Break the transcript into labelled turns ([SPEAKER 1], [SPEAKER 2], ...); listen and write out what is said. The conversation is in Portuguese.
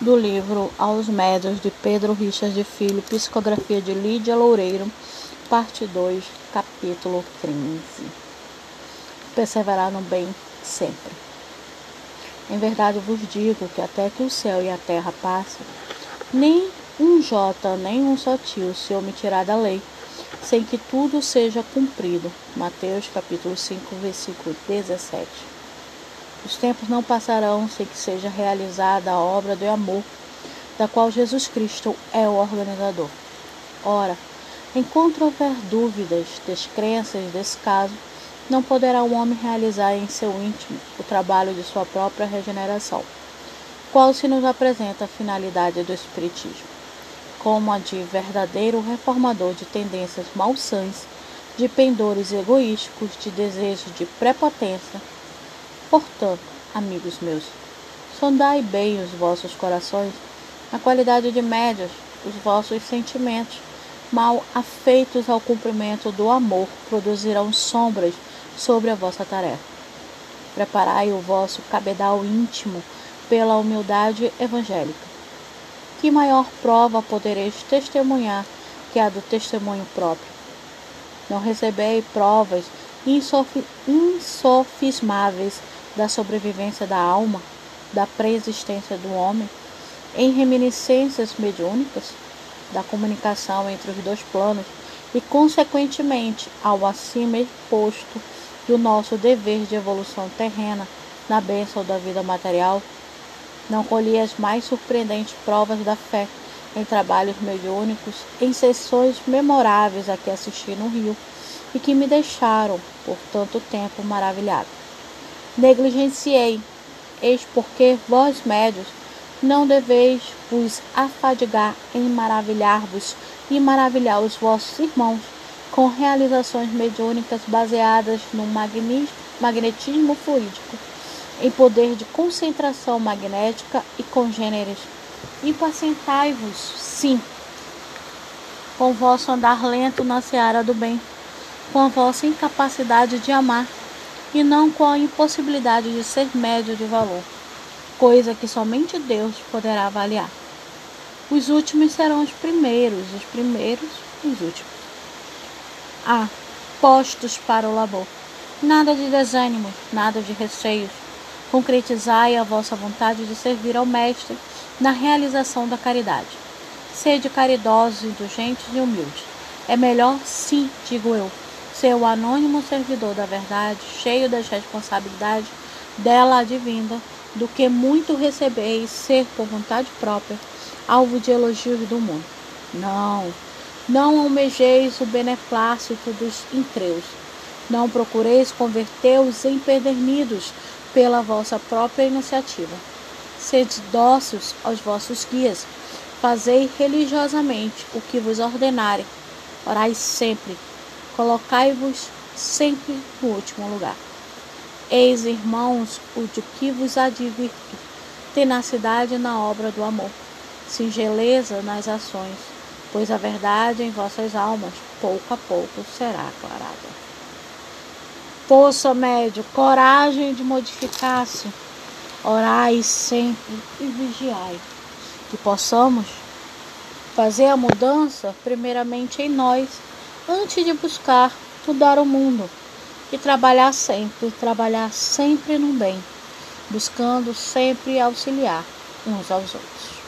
[SPEAKER 1] do livro Aos Médios de Pedro Richard de Filho, Psicografia de Lídia Loureiro, parte 2, capítulo 15. Perseverar no bem sempre. Em verdade vos digo que até que o céu e a terra passem, nem um jota, nem um só tio se omitirá da lei, sem que tudo seja cumprido. Mateus capítulo 5, versículo 17. Os tempos não passarão sem que seja realizada a obra do amor, da qual Jesus Cristo é o organizador. Ora, enquanto houver dúvidas, descrenças desse caso, não poderá o homem realizar em seu íntimo o trabalho de sua própria regeneração, qual se nos apresenta a finalidade do Espiritismo, como a de verdadeiro reformador de tendências malsãs, de pendores egoísticos, de desejos de prepotência, Portanto, amigos meus, sondai bem os vossos corações, a qualidade de médios, os vossos sentimentos, mal afeitos ao cumprimento do amor, produzirão sombras sobre a vossa tarefa. Preparai o vosso cabedal íntimo pela humildade evangélica. Que maior prova podereis testemunhar que a do testemunho próprio? Não recebei provas insofismáveis da sobrevivência da alma, da pré-existência do homem, em reminiscências mediúnicas, da comunicação entre os dois planos e, consequentemente, ao acima exposto do nosso dever de evolução terrena na bênção da vida material, não colhi as mais surpreendentes provas da fé em trabalhos mediúnicos, em sessões memoráveis a que assisti no Rio e que me deixaram, por tanto tempo, maravilhado negligenciei. Eis porque vós, médios, não deveis vos afadigar em maravilhar-vos e maravilhar os vossos irmãos com realizações mediúnicas baseadas no magnetismo fluídico, em poder de concentração magnética e congêneres. Impacientai-vos, sim, com vosso andar lento na seara do bem, com a vossa incapacidade de amar e não com a impossibilidade de ser médio de valor, coisa que somente Deus poderá avaliar. Os últimos serão os primeiros, os primeiros os últimos. Ah, postos para o labor. Nada de desânimo, nada de receios. Concretizai a vossa vontade de servir ao Mestre na realização da caridade. Sede caridosos, indulgentes e humildes. É melhor, sim, digo eu, ser o anônimo servidor da verdade, cheio das responsabilidades dela advinda, do que muito receber e ser por vontade própria alvo de elogios do mundo. Não, não almejeis o beneplácito dos increus. Não procureis converter-os em pedernidos pela vossa própria iniciativa. Sede dóceis aos vossos guias. Fazei religiosamente o que vos ordenarem. Orai sempre colocai-vos sempre no último lugar. Eis, irmãos, o de que vos advirto: tenacidade na obra do amor, singeleza nas ações, pois a verdade em vossas almas, pouco a pouco, será aclarada. Força médio, coragem de modificar-se, orai sempre e vigiai, que possamos fazer a mudança primeiramente em nós antes de buscar mudar o mundo e trabalhar sempre, trabalhar sempre no bem, buscando sempre auxiliar uns aos outros.